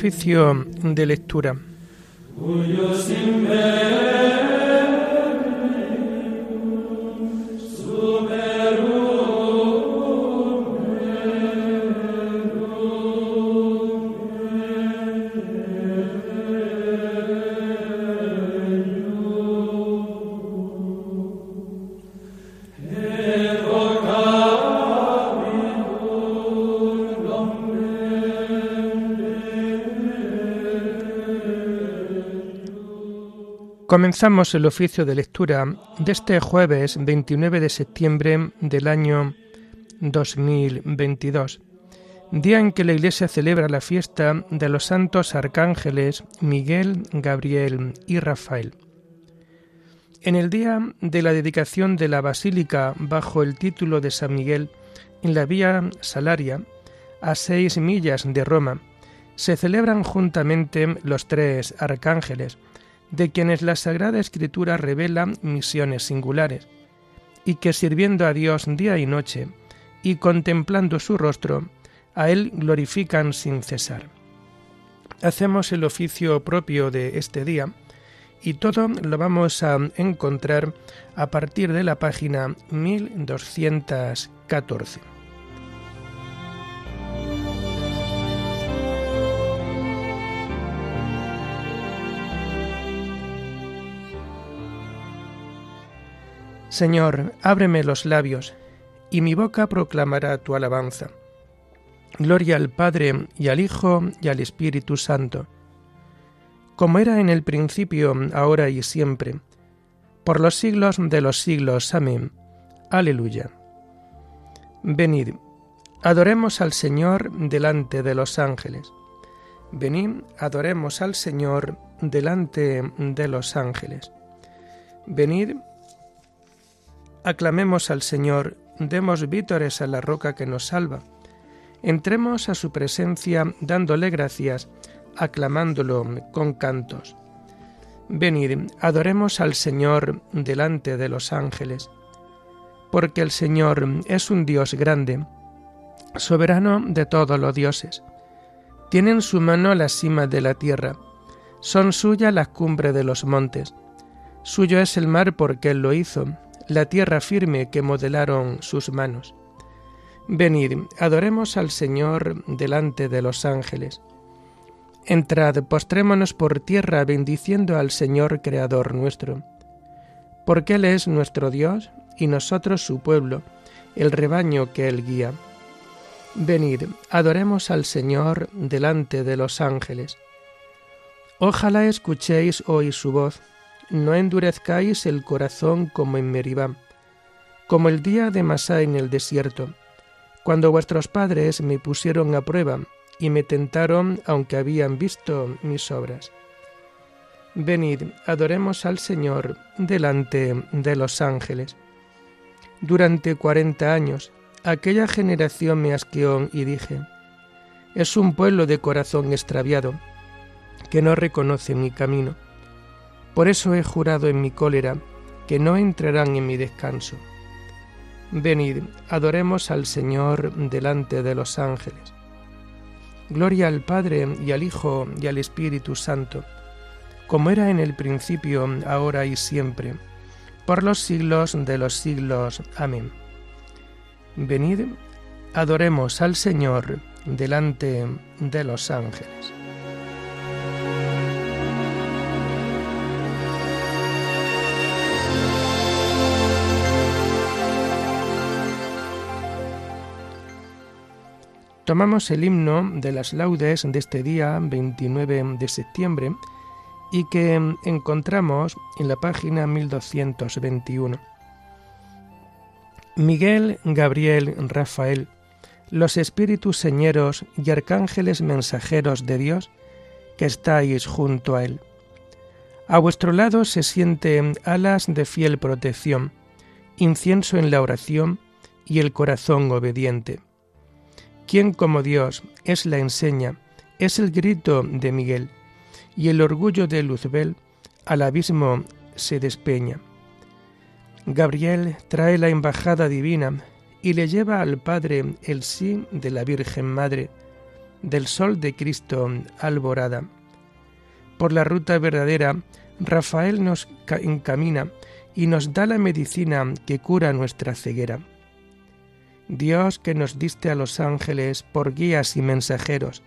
Oficio de lectura. Comenzamos el oficio de lectura de este jueves 29 de septiembre del año 2022, día en que la Iglesia celebra la fiesta de los santos arcángeles Miguel, Gabriel y Rafael. En el día de la dedicación de la basílica bajo el título de San Miguel en la vía Salaria, a seis millas de Roma, se celebran juntamente los tres arcángeles, de quienes la Sagrada Escritura revela misiones singulares, y que sirviendo a Dios día y noche, y contemplando su rostro, a Él glorifican sin cesar. Hacemos el oficio propio de este día, y todo lo vamos a encontrar a partir de la página 1214. Señor, ábreme los labios, y mi boca proclamará tu alabanza. Gloria al Padre y al Hijo y al Espíritu Santo, como era en el principio, ahora y siempre, por los siglos de los siglos. Amén. Aleluya. Venid, adoremos al Señor delante de los ángeles. Venid, adoremos al Señor delante de los ángeles. Venid, Aclamemos al Señor, demos vítores a la roca que nos salva. Entremos a su presencia dándole gracias, aclamándolo con cantos. Venid, adoremos al Señor delante de los ángeles, porque el Señor es un Dios grande, soberano de todos los dioses. Tiene en su mano la cima de la tierra, son suya las cumbres de los montes. Suyo es el mar porque Él lo hizo, la tierra firme que modelaron sus manos. Venid, adoremos al Señor delante de los ángeles. Entrad, postrémonos por tierra bendiciendo al Señor Creador nuestro, porque Él es nuestro Dios y nosotros su pueblo, el rebaño que Él guía. Venid, adoremos al Señor delante de los ángeles. Ojalá escuchéis hoy su voz no endurezcáis el corazón como en Meribá, como el día de Masá en el desierto, cuando vuestros padres me pusieron a prueba y me tentaron aunque habían visto mis obras. Venid, adoremos al Señor delante de los ángeles. Durante cuarenta años aquella generación me asqueó y dije, es un pueblo de corazón extraviado, que no reconoce mi camino por eso he jurado en mi cólera que no entrarán en mi descanso. Venid, adoremos al Señor delante de los ángeles. Gloria al Padre y al Hijo y al Espíritu Santo, como era en el principio, ahora y siempre, por los siglos de los siglos. Amén. Venid, adoremos al Señor delante de los ángeles. Tomamos el himno de las laudes de este día 29 de septiembre y que encontramos en la página 1221. Miguel, Gabriel, Rafael, los espíritus señeros y arcángeles mensajeros de Dios que estáis junto a Él. A vuestro lado se sienten alas de fiel protección, incienso en la oración y el corazón obediente. ¿Quién como Dios es la enseña, es el grito de Miguel, y el orgullo de Luzbel al abismo se despeña. Gabriel trae la embajada divina y le lleva al Padre el sí de la Virgen Madre, del sol de Cristo alborada. Por la ruta verdadera, Rafael nos encamina y nos da la medicina que cura nuestra ceguera. Dios que nos diste a los ángeles por guías y mensajeros,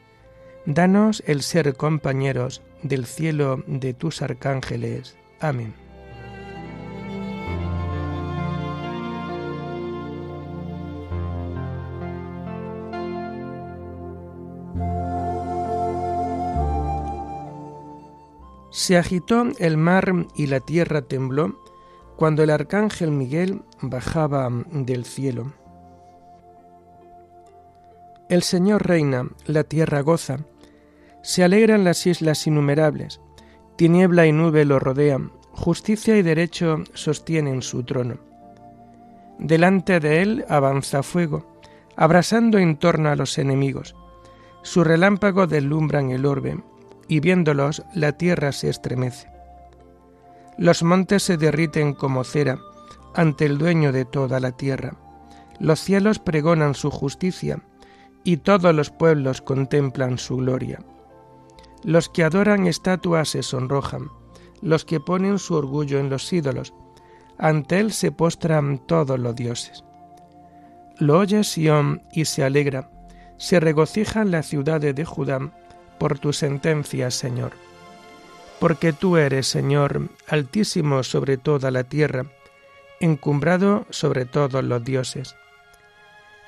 danos el ser compañeros del cielo de tus arcángeles. Amén. Se agitó el mar y la tierra tembló cuando el arcángel Miguel bajaba del cielo. El Señor reina, la tierra goza, se alegran las islas innumerables, tiniebla y nube lo rodean, justicia y derecho sostienen su trono. Delante de él avanza fuego, abrasando en torno a los enemigos. Su relámpago deslumbran el orbe, y viéndolos la tierra se estremece. Los montes se derriten como cera ante el dueño de toda la tierra. Los cielos pregonan su justicia, y todos los pueblos contemplan su gloria. Los que adoran estatuas se sonrojan, los que ponen su orgullo en los ídolos, ante él se postran todos los dioses. Lo oye Sión y se alegra, se regocijan las ciudades de Judá por tu sentencia, Señor. Porque tú eres, Señor, altísimo sobre toda la tierra, encumbrado sobre todos los dioses.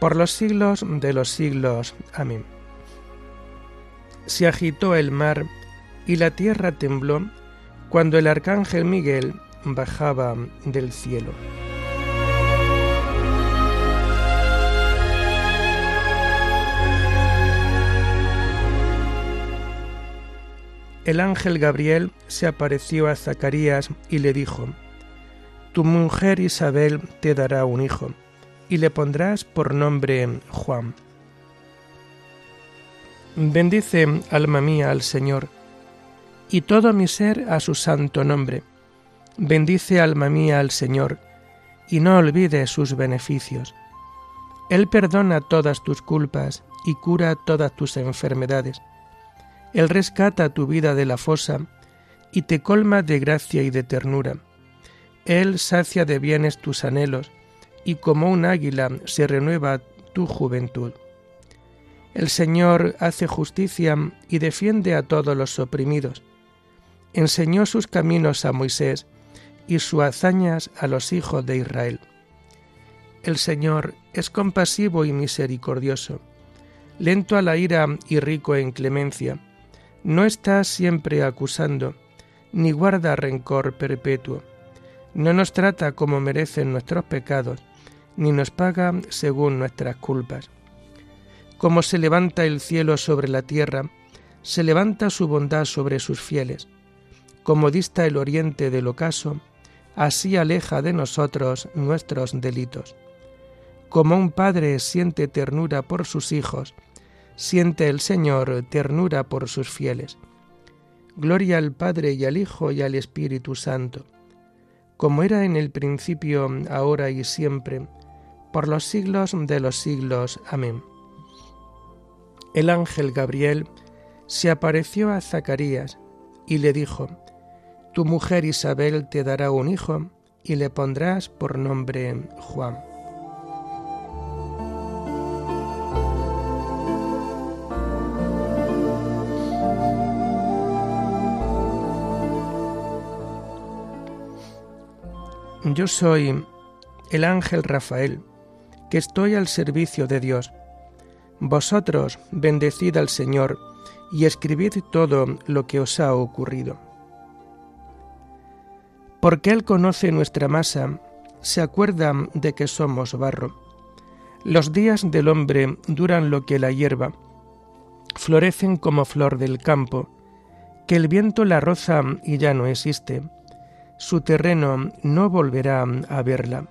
por los siglos de los siglos. Amén. Se agitó el mar y la tierra tembló cuando el arcángel Miguel bajaba del cielo. el ángel Gabriel se apareció a Zacarías y le dijo, Tu mujer Isabel te dará un hijo, y le pondrás por nombre Juan. Bendice, alma mía, al Señor, y todo mi ser a su santo nombre. Bendice, alma mía, al Señor, y no olvide sus beneficios. Él perdona todas tus culpas y cura todas tus enfermedades él rescata tu vida de la fosa y te colma de gracia y de ternura. Él sacia de bienes tus anhelos y como un águila se renueva tu juventud. El Señor hace justicia y defiende a todos los oprimidos. Enseñó sus caminos a Moisés y sus hazañas a los hijos de Israel. El Señor es compasivo y misericordioso, lento a la ira y rico en clemencia no está siempre acusando, ni guarda rencor perpetuo. No nos trata como merecen nuestros pecados, ni nos paga según nuestras culpas. Como se levanta el cielo sobre la tierra, se levanta su bondad sobre sus fieles. Como dista el oriente del ocaso, así aleja de nosotros nuestros delitos. Como un padre siente ternura por sus hijos, siente el Señor ternura por sus fieles. Gloria al Padre y al Hijo y al Espíritu Santo, como era en el principio, ahora y siempre, por los siglos de los siglos. Amén. El ángel Gabriel se apareció a Zacarías y le dijo, Tu mujer Isabel te dará un hijo y le pondrás por nombre Juan. Yo soy el ángel Rafael, que estoy al servicio de Dios. Vosotros bendecid al Señor y escribid todo lo que os ha ocurrido. Porque Él conoce nuestra masa, se acuerda de que somos barro. Los días del hombre duran lo que la hierba, florecen como flor del campo, que el viento la roza y ya no existe, su terreno no volverá a verla.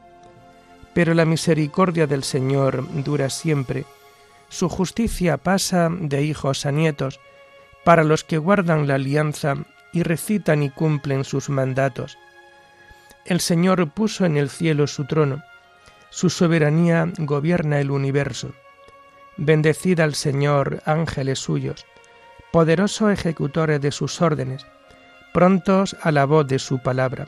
Pero la misericordia del Señor dura siempre, su justicia pasa de hijos a nietos, para los que guardan la alianza y recitan y cumplen sus mandatos. El Señor puso en el cielo su trono, su soberanía gobierna el universo. Bendecid al Señor, ángeles suyos, poderosos ejecutores de sus órdenes, prontos a la voz de su palabra.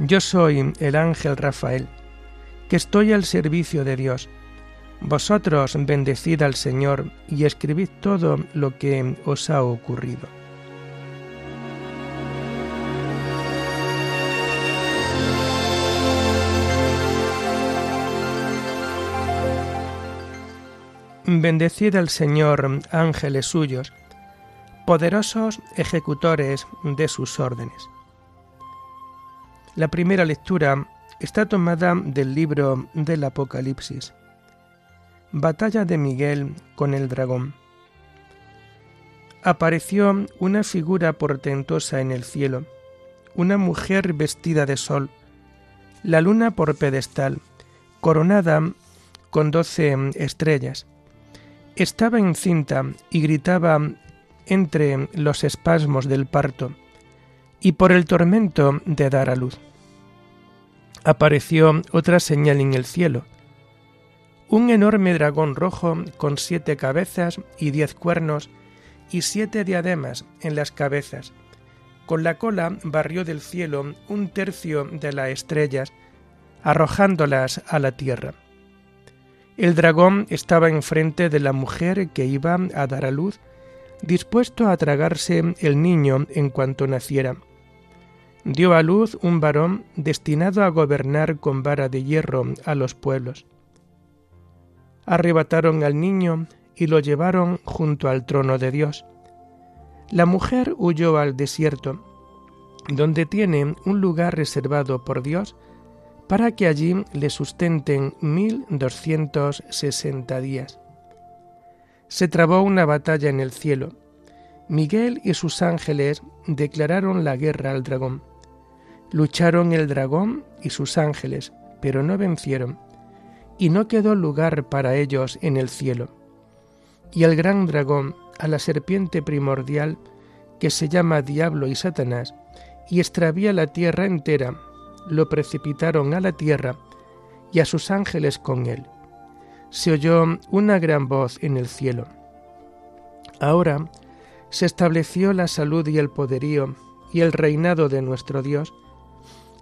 Yo soy el ángel Rafael, que estoy al servicio de Dios. Vosotros bendecid al Señor y escribid todo lo que os ha ocurrido. Bendecid al Señor, ángeles suyos, poderosos ejecutores de sus órdenes. La primera lectura está tomada del libro del Apocalipsis. Batalla de Miguel con el dragón. Apareció una figura portentosa en el cielo, una mujer vestida de sol, la luna por pedestal, coronada con doce estrellas. Estaba encinta y gritaba entre los espasmos del parto y por el tormento de dar a luz. Apareció otra señal en el cielo, un enorme dragón rojo con siete cabezas y diez cuernos y siete diademas en las cabezas. Con la cola barrió del cielo un tercio de las estrellas, arrojándolas a la tierra. El dragón estaba enfrente de la mujer que iba a dar a luz dispuesto a tragarse el niño en cuanto naciera. Dio a luz un varón destinado a gobernar con vara de hierro a los pueblos. Arrebataron al niño y lo llevaron junto al trono de Dios. La mujer huyó al desierto, donde tiene un lugar reservado por Dios para que allí le sustenten mil doscientos sesenta días se trabó una batalla en el cielo. Miguel y sus ángeles declararon la guerra al dragón. Lucharon el dragón y sus ángeles, pero no vencieron, y no quedó lugar para ellos en el cielo. Y el gran dragón, a la serpiente primordial, que se llama Diablo y Satanás, y extravía la tierra entera, lo precipitaron a la tierra y a sus ángeles con él se oyó una gran voz en el cielo. Ahora se estableció la salud y el poderío y el reinado de nuestro Dios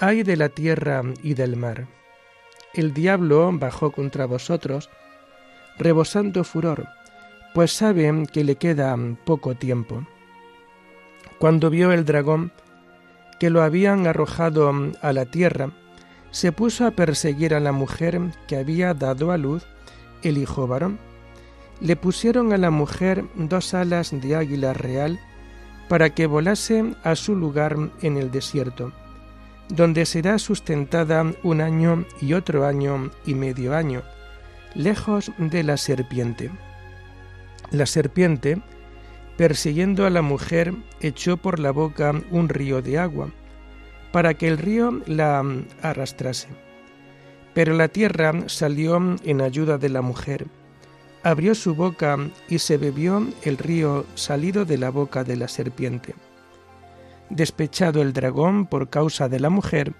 Ay de la tierra y del mar. El diablo bajó contra vosotros, rebosando furor, pues sabe que le queda poco tiempo. Cuando vio el dragón que lo habían arrojado a la tierra, se puso a perseguir a la mujer que había dado a luz el hijo varón. Le pusieron a la mujer dos alas de águila real para que volase a su lugar en el desierto, donde será sustentada un año y otro año y medio año, lejos de la serpiente. La serpiente, persiguiendo a la mujer, echó por la boca un río de agua, para que el río la arrastrase. Pero la tierra salió en ayuda de la mujer, abrió su boca y se bebió el río salido de la boca de la serpiente. Despechado el dragón por causa de la mujer,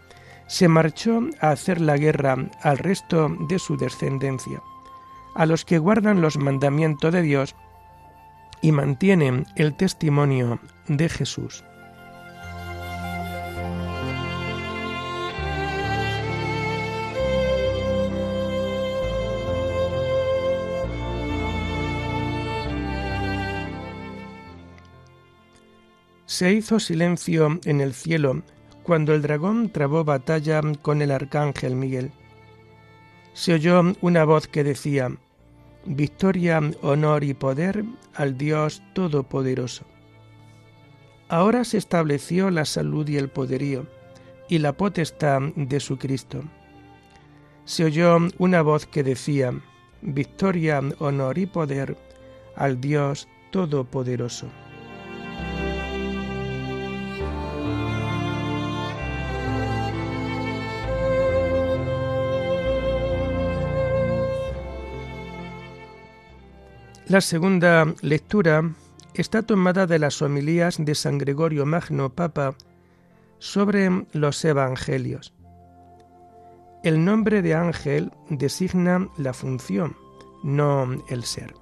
se marchó a hacer la guerra al resto de su descendencia, a los que guardan los mandamientos de Dios y mantienen el testimonio de Jesús. Se hizo silencio en el cielo cuando el dragón trabó batalla con el arcángel Miguel. Se oyó una voz que decía, Victoria, honor y poder al Dios Todopoderoso. Ahora se estableció la salud y el poderío, y la potestad de su Cristo. Se oyó una voz que decía, Victoria, honor y poder al Dios Todopoderoso. La segunda lectura está tomada de las homilías de San Gregorio Magno Papa sobre los evangelios. El nombre de ángel designa la función, no el ser.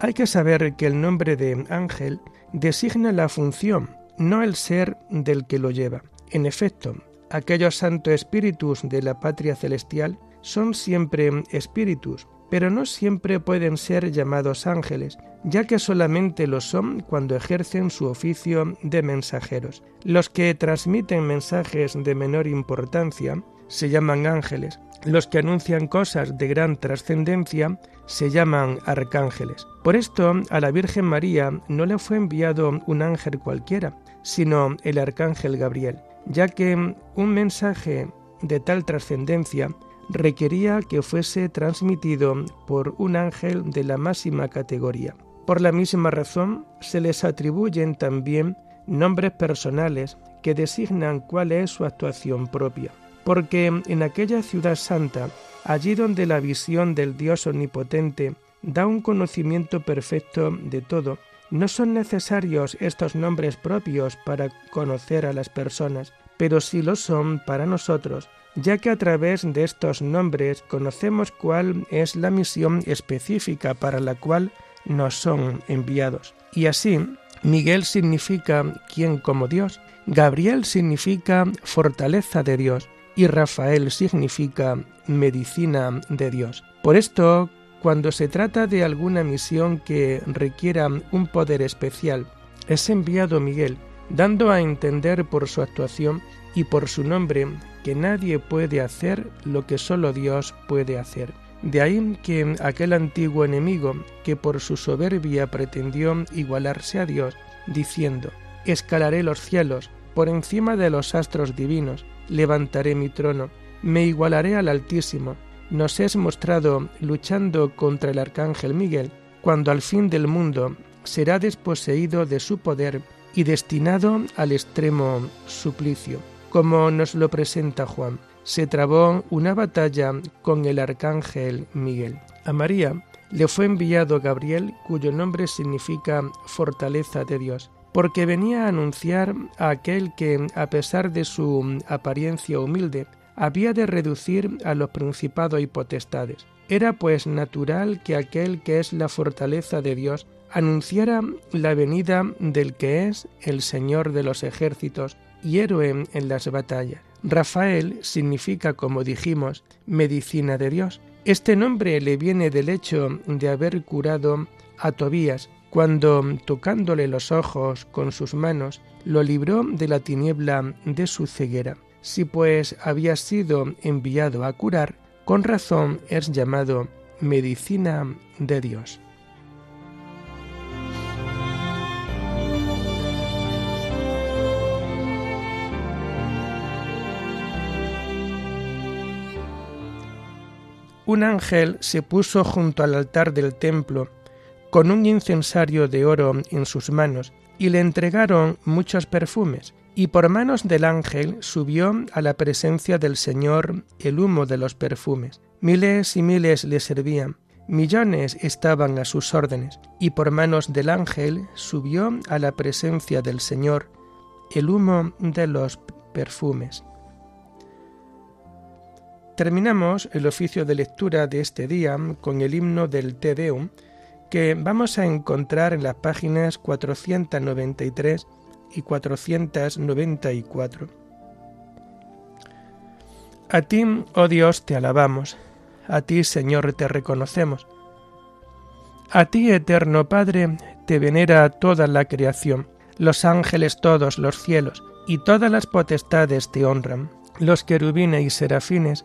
Hay que saber que el nombre de ángel designa la función, no el ser del que lo lleva. En efecto, aquellos santos espíritus de la patria celestial son siempre espíritus, pero no siempre pueden ser llamados ángeles, ya que solamente lo son cuando ejercen su oficio de mensajeros. Los que transmiten mensajes de menor importancia se llaman ángeles. Los que anuncian cosas de gran trascendencia se llaman arcángeles. Por esto a la Virgen María no le fue enviado un ángel cualquiera, sino el arcángel Gabriel, ya que un mensaje de tal trascendencia requería que fuese transmitido por un ángel de la máxima categoría. Por la misma razón, se les atribuyen también nombres personales que designan cuál es su actuación propia, porque en aquella ciudad santa, allí donde la visión del Dios omnipotente da un conocimiento perfecto de todo, no son necesarios estos nombres propios para conocer a las personas, pero sí lo son para nosotros, ya que a través de estos nombres conocemos cuál es la misión específica para la cual nos son enviados. Y así, Miguel significa quien como Dios, Gabriel significa fortaleza de Dios y Rafael significa medicina de Dios. Por esto, cuando se trata de alguna misión que requiera un poder especial, es enviado Miguel, dando a entender por su actuación y por su nombre que nadie puede hacer lo que solo Dios puede hacer. De ahí que aquel antiguo enemigo que por su soberbia pretendió igualarse a Dios, diciendo, escalaré los cielos, por encima de los astros divinos, levantaré mi trono, me igualaré al Altísimo, nos es mostrado luchando contra el arcángel Miguel, cuando al fin del mundo será desposeído de su poder y destinado al extremo suplicio como nos lo presenta Juan. Se trabó una batalla con el arcángel Miguel. A María le fue enviado Gabriel, cuyo nombre significa fortaleza de Dios, porque venía a anunciar a aquel que, a pesar de su apariencia humilde, había de reducir a los principados y potestades. Era pues natural que aquel que es la fortaleza de Dios anunciara la venida del que es el Señor de los ejércitos, y héroe en las batallas. Rafael significa, como dijimos, medicina de Dios. Este nombre le viene del hecho de haber curado a Tobías cuando, tocándole los ojos con sus manos, lo libró de la tiniebla de su ceguera. Si pues había sido enviado a curar, con razón es llamado medicina de Dios. Un ángel se puso junto al altar del templo con un incensario de oro en sus manos y le entregaron muchos perfumes, y por manos del ángel subió a la presencia del Señor el humo de los perfumes. Miles y miles le servían, Millones estaban a sus órdenes, y por manos del ángel subió a la presencia del Señor el humo de los perfumes. Terminamos el oficio de lectura de este día con el himno del Te Deum, que vamos a encontrar en las páginas 493 y 494. A ti, oh Dios, te alabamos, a ti, Señor, te reconocemos. A ti, eterno Padre, te venera toda la creación, los ángeles todos, los cielos, y todas las potestades te honran. Los querubines y serafines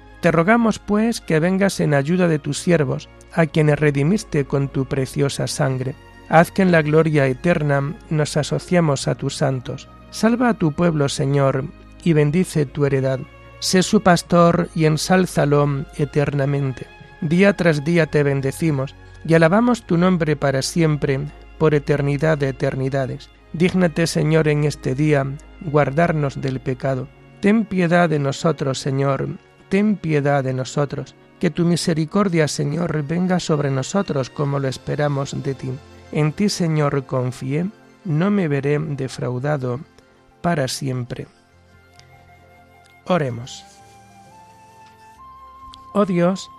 Te rogamos, pues, que vengas en ayuda de tus siervos, a quienes redimiste con tu preciosa sangre. Haz que en la gloria eterna nos asociemos a tus santos. Salva a tu pueblo, Señor, y bendice tu heredad. Sé su pastor y ensálzalo eternamente. Día tras día te bendecimos y alabamos tu nombre para siempre, por eternidad de eternidades. Dígnate, Señor, en este día guardarnos del pecado. Ten piedad de nosotros, Señor, ten piedad de nosotros. Que tu misericordia, Señor, venga sobre nosotros como lo esperamos de ti. En ti, Señor, confié, no me veré defraudado para siempre. Oremos. Oh Dios,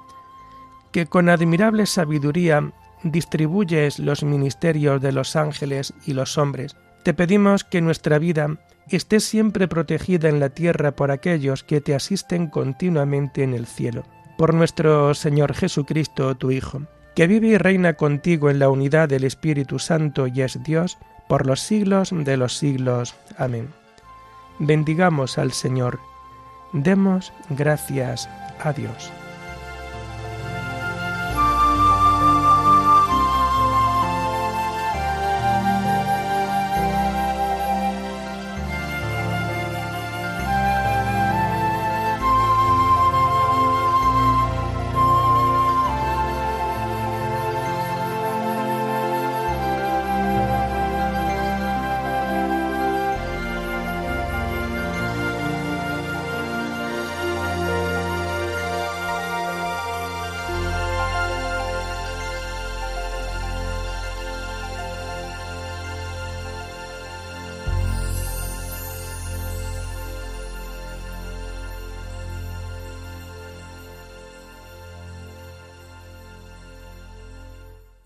que con admirable sabiduría distribuyes los ministerios de los ángeles y los hombres, te pedimos que nuestra vida esté siempre protegida en la tierra por aquellos que te asisten continuamente en el cielo. Por nuestro Señor Jesucristo, tu Hijo, que vive y reina contigo en la unidad del Espíritu Santo y es Dios, por los siglos de los siglos. Amén. Bendigamos al Señor. Demos gracias a Dios.